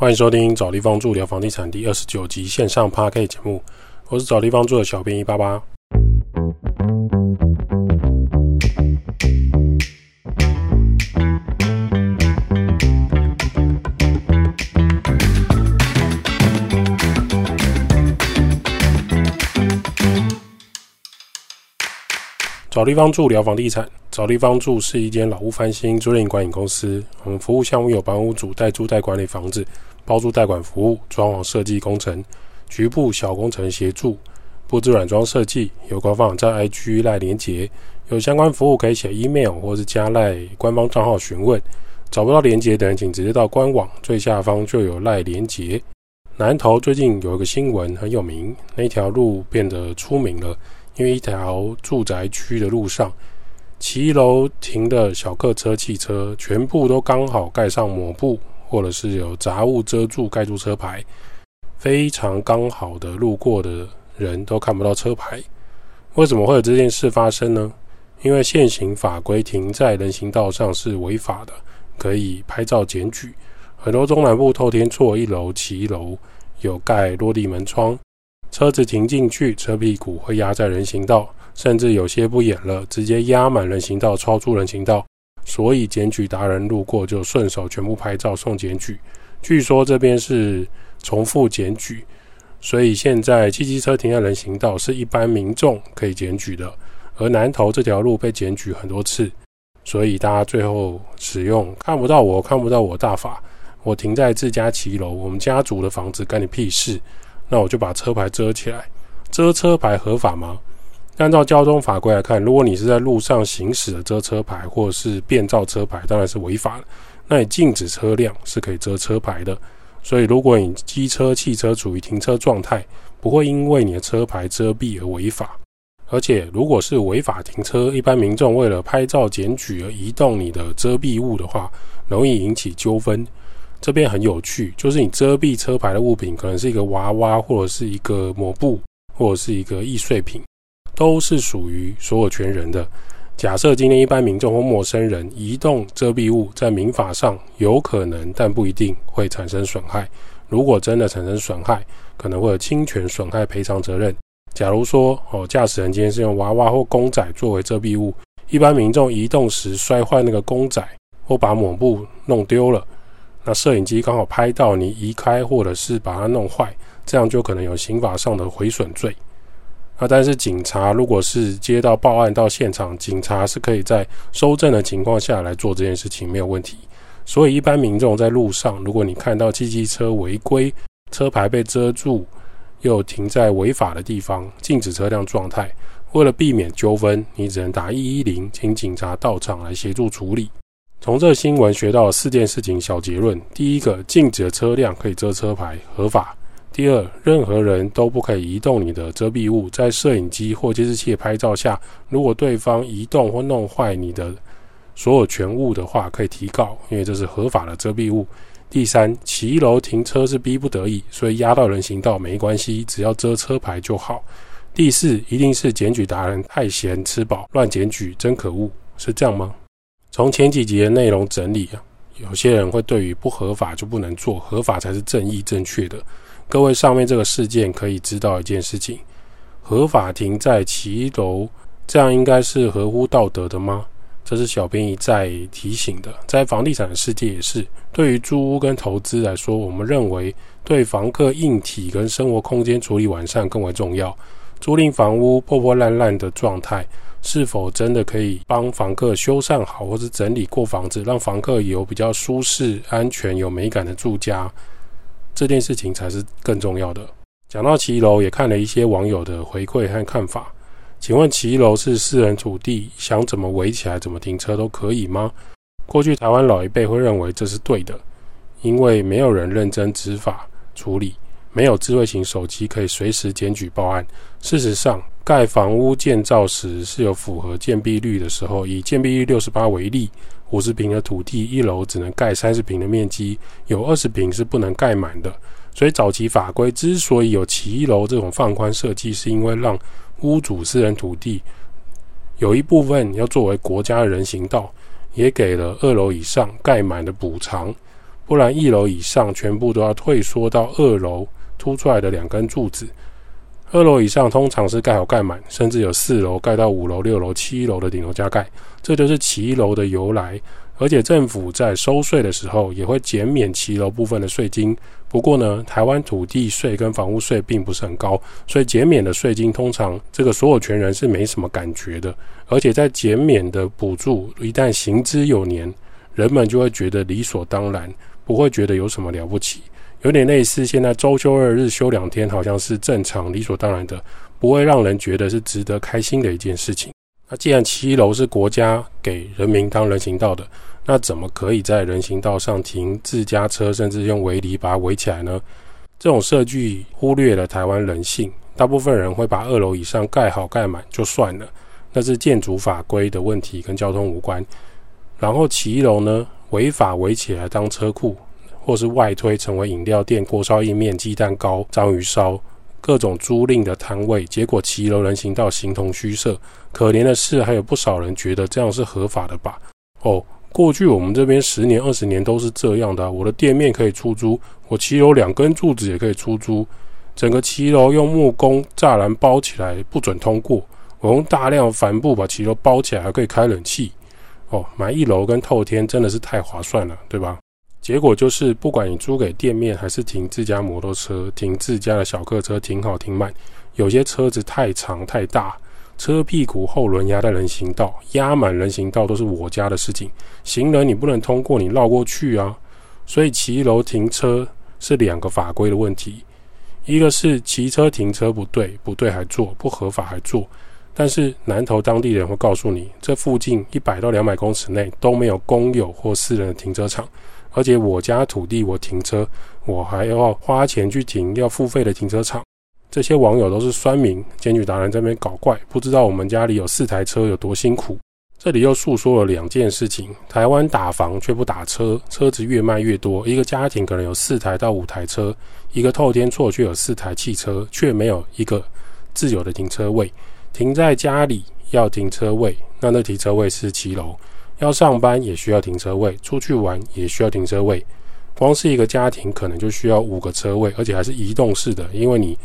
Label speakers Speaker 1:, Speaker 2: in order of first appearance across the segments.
Speaker 1: 欢迎收听找地方住聊房地产第二十九集线上 p a r k 节目，我是找地方住的小编一八八。找地方住聊房地产，找地方住是一间老屋翻新租赁管理公司。我们服务项目有帮屋主代租代管理房子、包租代管服务、装潢设计工程、局部小工程协助、布置软装设计。有官方网站 IG 赖连结，有相关服务可以写 email 或是加赖官方账号询问。找不到连结的人，请直接到官网最下方就有赖连结。南投最近有一个新闻很有名，那条路变得出名了。因为一条住宅区的路上，骑楼停的小客车、汽车，全部都刚好盖上抹布，或者是有杂物遮住盖住车牌，非常刚好的路过的人都看不到车牌。为什么会有这件事发生呢？因为现行法规停在人行道上是违法的，可以拍照检举。很多中南部透天厝一楼骑楼有盖落地门窗。车子停进去，车屁股会压在人行道，甚至有些不演了，直接压满人行道，超出人行道。所以检举达人路过就顺手全部拍照送检举。据说这边是重复检举，所以现在汽机车停在人行道是一般民众可以检举的。而南头这条路被检举很多次，所以大家最后使用看不到我看不到我大法，我停在自家骑楼，我们家族的房子干你屁事。那我就把车牌遮起来，遮车牌合法吗？按照交通法规来看，如果你是在路上行驶的遮车牌，或者是变造车牌，当然是违法的。那你禁止车辆是可以遮车牌的。所以，如果你机车、汽车处于停车状态，不会因为你的车牌遮蔽而违法。而且，如果是违法停车，一般民众为了拍照检举而移动你的遮蔽物的话，容易引起纠纷。这边很有趣，就是你遮蔽车牌的物品，可能是一个娃娃，或者是一个抹布，或者是一个易碎品，都是属于所有权人的。假设今天一般民众或陌生人移动遮蔽物，在民法上有可能，但不一定会产生损害。如果真的产生损害，可能会有侵权损害赔偿责任。假如说哦，驾驶人今天是用娃娃或公仔作为遮蔽物，一般民众移动时摔坏那个公仔，或把抹布弄丢了。那摄影机刚好拍到你移开，或者是把它弄坏，这样就可能有刑法上的毁损罪。那但是警察如果是接到报案到现场，警察是可以在收证的情况下来做这件事情，没有问题。所以一般民众在路上，如果你看到汽机车违规，车牌被遮住，又停在违法的地方，禁止车辆状态，为了避免纠纷，你只能打一一零，请警察到场来协助处理。从这新闻学到四件事情小结论：第一个，禁止的车辆可以遮车牌，合法；第二，任何人都不可以移动你的遮蔽物，在摄影机或监视器拍照下，如果对方移动或弄坏你的所有权物的话，可以提告，因为这是合法的遮蔽物。第三，骑楼停车是逼不得已，所以压到人行道没关系，只要遮车牌就好。第四，一定是检举达人太闲吃饱，乱检举，真可恶，是这样吗？从前几集的内容整理啊，有些人会对于不合法就不能做，合法才是正义正确的。各位上面这个事件可以知道一件事情：合法停在骑楼，这样应该是合乎道德的吗？这是小编一再提醒的。在房地产的世界也是，对于租屋跟投资来说，我们认为对房客硬体跟生活空间处理完善更为重要。租赁房屋破破烂烂的状态。是否真的可以帮房客修缮好，或是整理过房子，让房客有比较舒适、安全、有美感的住家？这件事情才是更重要的。讲到骑楼，也看了一些网友的回馈和看法。请问骑楼是私人土地，想怎么围起来、怎么停车都可以吗？过去台湾老一辈会认为这是对的，因为没有人认真执法处理，没有智慧型手机可以随时检举报案。事实上，盖房屋建造时是有符合建蔽率的时候，以建蔽率六十八为例，五十平的土地一楼只能盖三十平的面积，有二十平是不能盖满的。所以早期法规之所以有骑楼这种放宽设计，是因为让屋主私人土地有一部分要作为国家的人行道，也给了二楼以上盖满的补偿。不然一楼以上全部都要退缩到二楼凸出来的两根柱子。二楼以上通常是盖好盖满，甚至有四楼盖到五楼、六楼、七楼的顶楼加盖，这就是骑楼的由来。而且政府在收税的时候也会减免骑楼部分的税金。不过呢，台湾土地税跟房屋税并不是很高，所以减免的税金通常这个所有权人是没什么感觉的。而且在减免的补助一旦行之有年，人们就会觉得理所当然，不会觉得有什么了不起。有点类似现在周休二日休两天，好像是正常理所当然的，不会让人觉得是值得开心的一件事情。那既然七楼是国家给人民当人行道的，那怎么可以在人行道上停自家车，甚至用围篱把它围起来呢？这种设计忽略了台湾人性，大部分人会把二楼以上盖好盖满就算了，那是建筑法规的问题，跟交通无关。然后骑楼呢，违法围起来当车库。或是外推成为饮料店、锅烧意面、鸡蛋糕、章鱼烧，各种租赁的摊位，结果骑楼人行道形同虚设。可怜的是，还有不少人觉得这样是合法的吧？哦，过去我们这边十年、二十年都是这样的。我的店面可以出租，我骑楼两根柱子也可以出租，整个骑楼用木工栅栏包起来，不准通过。我用大量帆布把骑楼包起来，还可以开冷气。哦，买一楼跟透天真的是太划算了，对吧？结果就是，不管你租给店面，还是停自家摩托车、停自家的小客车，停好停满，有些车子太长太大，车屁股后轮压在人行道，压满人行道都是我家的事情。行人你不能通过，你绕过去啊。所以骑楼停车是两个法规的问题，一个是骑车停车不对，不对还做，不合法还做。但是南投当地人会告诉你，这附近一百到两百公尺内都没有公有或私人的停车场。而且我家土地我停车，我还要花钱去停要付费的停车场。这些网友都是酸民，检举达人这边搞怪，不知道我们家里有四台车有多辛苦。这里又诉说了两件事情：台湾打房却不打车，车子越卖越多。一个家庭可能有四台到五台车，一个透天厝却有四台汽车，却没有一个自有的停车位。停在家里要停车位，那那停车位是骑楼。要上班也需要停车位，出去玩也需要停车位。光是一个家庭可能就需要五个车位，而且还是移动式的，因为你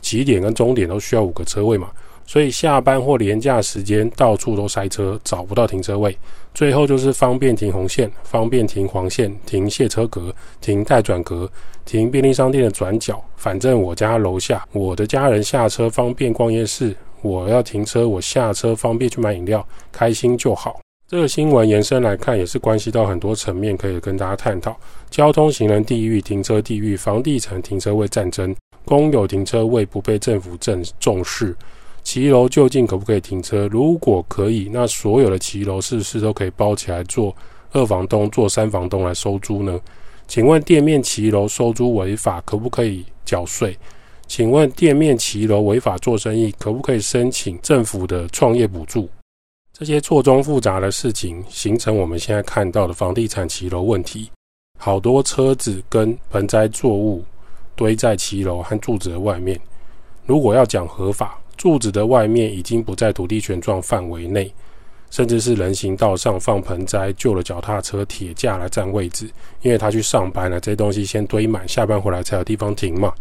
Speaker 1: 起点跟终点都需要五个车位嘛。所以下班或廉价时间到处都塞车，找不到停车位。最后就是方便停红线，方便停黄线，停卸车格，停待转格，停便利商店的转角。反正我家楼下，我的家人下车方便逛夜市，我要停车，我下车方便去买饮料，开心就好。这个新闻延伸来看，也是关系到很多层面，可以跟大家探讨：交通行人地域、停车地域、房地产停车位战争、公有停车位不被政府正重视、骑楼究竟可不可以停车？如果可以，那所有的骑楼是不是都可以包起来做二房东、做三房东来收租呢？请问店面骑楼收租违法，可不可以缴税？请问店面骑楼违法做生意，可不可以申请政府的创业补助？这些错综复杂的事情，形成我们现在看到的房地产骑楼问题。好多车子跟盆栽作物堆在骑楼和柱子的外面。如果要讲合法，柱子的外面已经不在土地权状范围内，甚至是人行道上放盆栽、旧的脚踏车、铁架来占位置，因为他去上班了，这些东西先堆满，下班回来才有地方停嘛。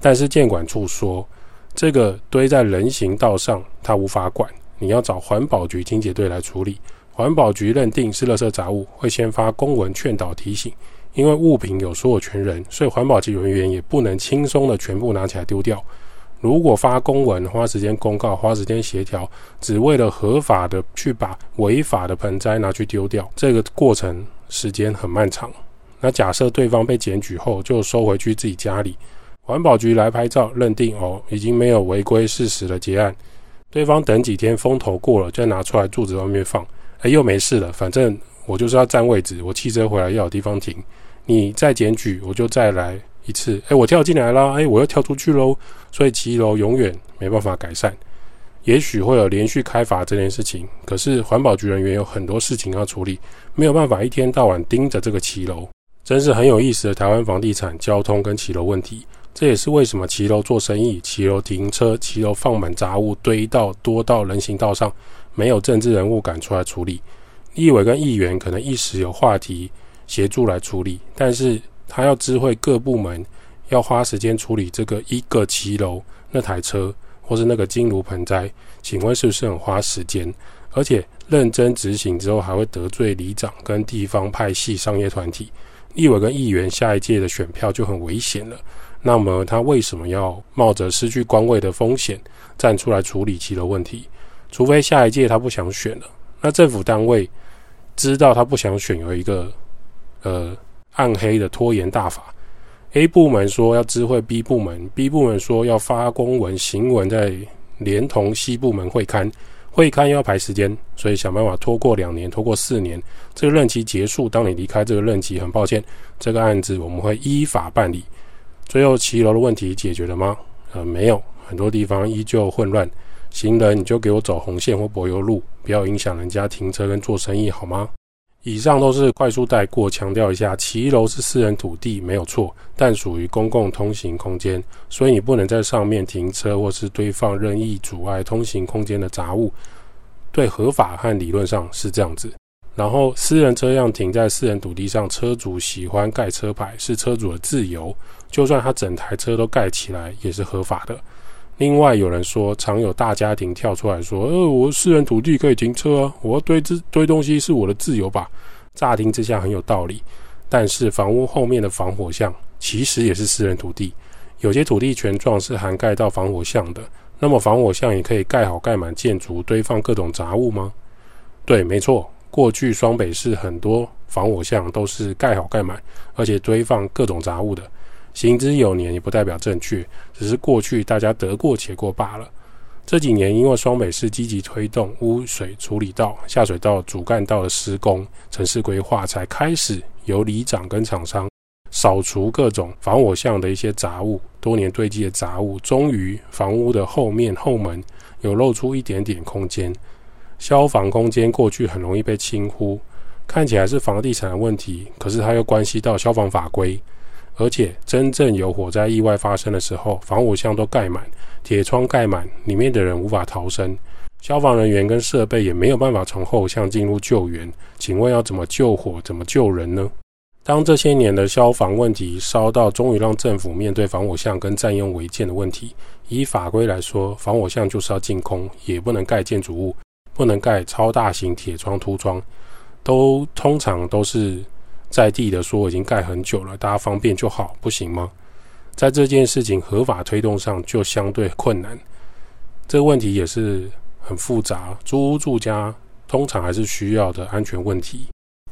Speaker 1: 但是建管处说，这个堆在人行道上，他无法管。你要找环保局清洁队来处理，环保局认定是垃圾杂物，会先发公文劝导提醒。因为物品有所有权人，所以环保局人员也不能轻松的全部拿起来丢掉。如果发公文，花时间公告，花时间协调，只为了合法的去把违法的盆栽拿去丢掉，这个过程时间很漫长。那假设对方被检举后就收回去自己家里，环保局来拍照认定哦，已经没有违规事实的结案。对方等几天风头过了，再拿出来柱子外面放，哎，又没事了。反正我就是要占位置，我汽车回来要有地方停。你再检举，我就再来一次。哎，我跳进来啦，哎，我又跳出去喽。所以骑楼永远没办法改善。也许会有连续开罚这件事情，可是环保局人员有很多事情要处理，没有办法一天到晚盯着这个骑楼。真是很有意思的台湾房地产、交通跟骑楼问题。这也是为什么骑楼做生意、骑楼停车、骑楼放满杂物堆到多到人行道上，没有政治人物敢出来处理。立委跟议员可能一时有话题，协助来处理，但是他要知会各部门要花时间处理这个一个骑楼那台车或是那个金炉盆栽，请问是不是很花时间？而且认真执行之后，还会得罪里长跟地方派系商业团体，立委跟议员下一届的选票就很危险了。那么他为什么要冒着失去官位的风险站出来处理其的问题？除非下一届他不想选了，那政府单位知道他不想选，有一个呃暗黑的拖延大法。A 部门说要知会 B 部门，B 部门说要发公文行文，再连同 C 部门会刊。会刊要排时间，所以想办法拖过两年，拖过四年，这个任期结束。当你离开这个任期，很抱歉，这个案子我们会依法办理。最后骑楼的问题解决了吗？呃，没有，很多地方依旧混乱。行人你就给我走红线或柏油路，不要影响人家停车跟做生意，好吗？以上都是快速带过，强调一下，骑楼是私人土地没有错，但属于公共通行空间，所以你不能在上面停车或是堆放任意阻碍通行空间的杂物。对，合法和理论上是这样子。然后，私人车辆停在私人土地上，车主喜欢盖车牌是车主的自由，就算他整台车都盖起来也是合法的。另外，有人说，常有大家庭跳出来说：“呃，我私人土地可以停车啊，我要堆这堆东西是我的自由吧？”乍听之下很有道理，但是房屋后面的防火巷其实也是私人土地，有些土地权状是涵盖到防火巷的。那么，防火巷也可以盖好盖满建筑，堆放各种杂物吗？对，没错。过去双北市很多防火巷都是盖好盖满，而且堆放各种杂物的。行之有年也不代表正确，只是过去大家得过且过罢了。这几年因为双北市积极推动污水处理道、下水道、主干道的施工、城市规划，才开始由里长跟厂商扫除各种防火巷的一些杂物，多年堆积的杂物，终于房屋的后面后门有露出一点点空间。消防空间过去很容易被轻忽，看起来是房地产的问题，可是它又关系到消防法规，而且真正有火灾意外发生的时候，防火箱都盖满，铁窗盖满，里面的人无法逃生，消防人员跟设备也没有办法从后巷进入救援。请问要怎么救火，怎么救人呢？当这些年的消防问题烧到，终于让政府面对防火巷跟占用违建的问题，以法规来说，防火巷就是要净空，也不能盖建筑物。不能盖超大型铁窗凸窗，都通常都是在地的说已经盖很久了，大家方便就好，不行吗？在这件事情合法推动上就相对困难，这个问题也是很复杂。租屋住家通常还是需要的安全问题，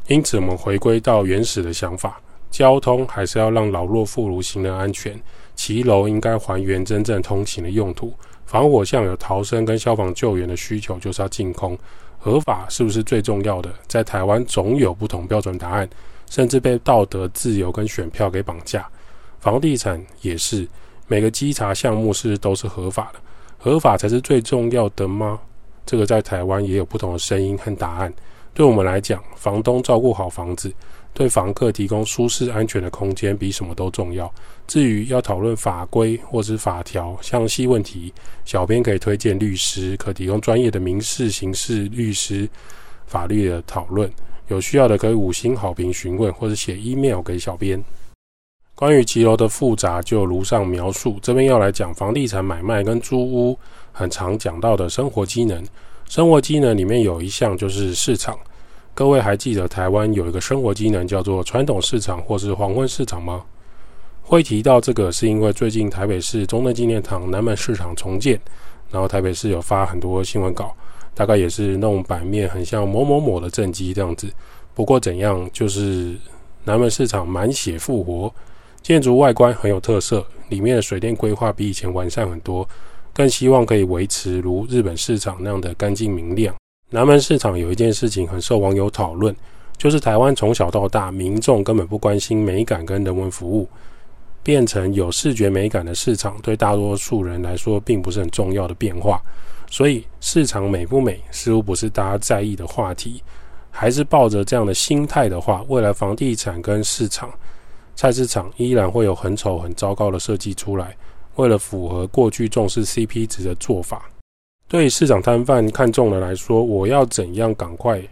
Speaker 1: 因此我们回归到原始的想法，交通还是要让老弱妇孺行人安全，骑楼应该还原真正通行的用途。防火巷有逃生跟消防救援的需求，就是要净空。合法是不是最重要的？在台湾总有不同标准答案，甚至被道德自由跟选票给绑架。房地产也是，每个稽查项目是都是合法的，合法才是最重要的吗？这个在台湾也有不同的声音和答案。对我们来讲，房东照顾好房子。对房客提供舒适安全的空间比什么都重要。至于要讨论法规或是法条详细问题，小编可以推荐律师，可提供专业的民事、刑事律师法律的讨论。有需要的可以五星好评询问，或者写 email 给小编。关于骑楼的复杂，就如上描述。这边要来讲房地产买卖跟租屋很常讲到的生活机能。生活机能里面有一项就是市场。各位还记得台湾有一个生活机能叫做传统市场或是黄昏市场吗？会提到这个是因为最近台北市中正纪念堂南门市场重建，然后台北市有发很多新闻稿，大概也是弄版面很像某某某的政绩这样子。不过怎样，就是南门市场满血复活，建筑外观很有特色，里面的水电规划比以前完善很多，更希望可以维持如日本市场那样的干净明亮。南门市场有一件事情很受网友讨论，就是台湾从小到大，民众根本不关心美感跟人文服务，变成有视觉美感的市场，对大多数人来说并不是很重要的变化。所以市场美不美，似乎不是大家在意的话题。还是抱着这样的心态的话，未来房地产跟市场、菜市场依然会有很丑、很糟糕的设计出来，为了符合过去重视 CP 值的做法。对市场摊贩看中的来说，我要怎样赶快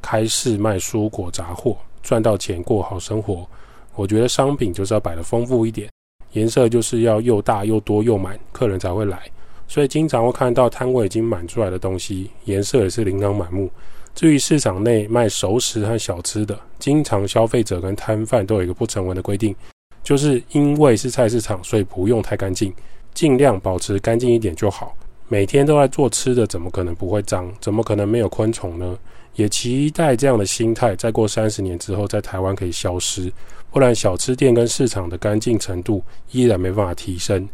Speaker 1: 开市卖蔬果杂货？赚到钱过好生活。我觉得商品就是要摆的丰富一点，颜色就是要又大又多又满，客人才会来。所以经常会看到摊位已经满出来的东西，颜色也是琳琅满目。至于市场内卖熟食和小吃的，经常消费者跟摊贩都有一个不成文的规定，就是因为是菜市场，所以不用太干净，尽量保持干净一点就好。每天都在做吃的，怎么可能不会脏？怎么可能没有昆虫呢？也期待这样的心态，再过三十年之后，在台湾可以消失。不然，小吃店跟市场的干净程度依然没办法提升。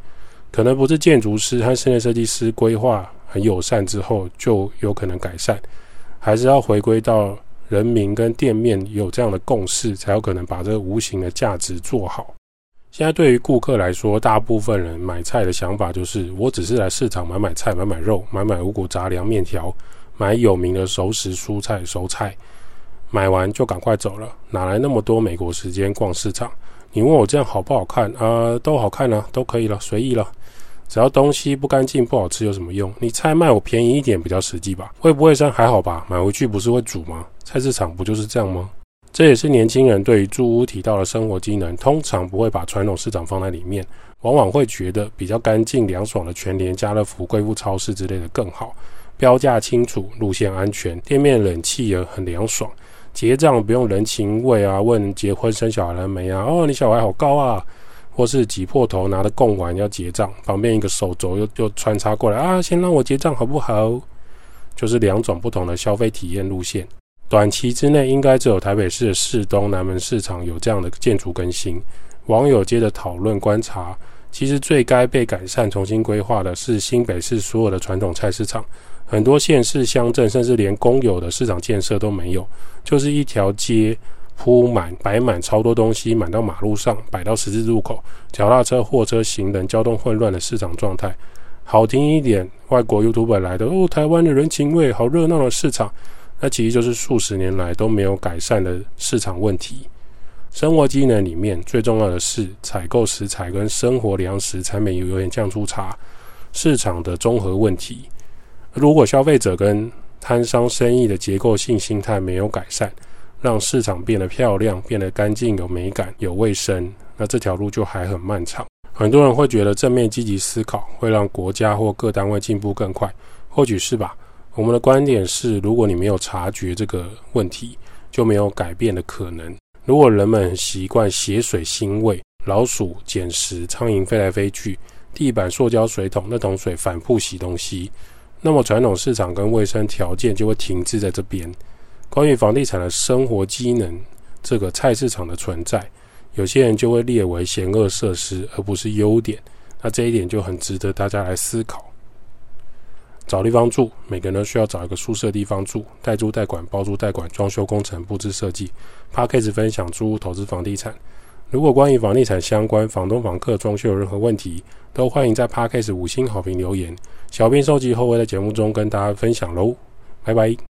Speaker 1: 可能不是建筑师和室内设计师规划很友善之后就有可能改善，还是要回归到人民跟店面有这样的共识，才有可能把这个无形的价值做好。现在对于顾客来说，大部分人买菜的想法就是：我只是来市场买买菜、买买肉、买买五谷杂粮、面条，买有名的熟食、蔬菜、熟菜，买完就赶快走了，哪来那么多美国时间逛市场？你问我这样好不好看啊？都好看啊，都可以了，随意了。只要东西不干净、不好吃有什么用？你菜卖我便宜一点比较实际吧？会不会生还好吧？买回去不是会煮吗？菜市场不就是这样吗？这也是年轻人对于住屋提到的生活机能，通常不会把传统市场放在里面，往往会觉得比较干净凉爽的全联、家乐福、贵妇超市之类的更好，标价清楚，路线安全，店面冷气也很凉爽，结账不用人情味啊，问结婚生小孩了没啊？哦，你小孩好高啊，或是挤破头拿着贡丸要结账，旁边一个手肘又又穿插过来啊，先让我结账好不好？就是两种不同的消费体验路线。短期之内，应该只有台北市的市东南门市场有这样的建筑更新。网友接着讨论观察，其实最该被改善、重新规划的是新北市所有的传统菜市场。很多县市乡镇，甚至连公有的市场建设都没有，就是一条街铺满、摆满超多东西，满到马路上，摆到十字路口，脚踏车、货车、行人交通混乱的市场状态。好听一点，外国 YouTube 来的哦，台湾的人情味，好热闹的市场。那其实就是数十年来都没有改善的市场问题。生活机能里面最重要的是采购食材跟生活粮食产品有有点降出差，市场的综合问题。如果消费者跟摊商生意的结构性心态没有改善，让市场变得漂亮、变得干净、有美感、有卫生，那这条路就还很漫长。很多人会觉得正面积极思考会让国家或各单位进步更快，或许是吧。我们的观点是，如果你没有察觉这个问题，就没有改变的可能。如果人们习惯血水腥味、老鼠捡食、苍蝇飞来飞去、地板塑胶水桶那桶水反复洗东西，那么传统市场跟卫生条件就会停滞在这边。关于房地产的生活机能这个菜市场的存在，有些人就会列为险恶设施，而不是优点。那这一点就很值得大家来思考。找地方住，每个人都需要找一个舒适的地方住。代租代管、包租代管、装修工程、布置设计。p a c k a g e 分享租屋投资房地产。如果关于房地产相关、房东、房客装修有任何问题，都欢迎在 p a c k a g e 五星好评留言。小编收集后会在节目中跟大家分享喽。拜拜。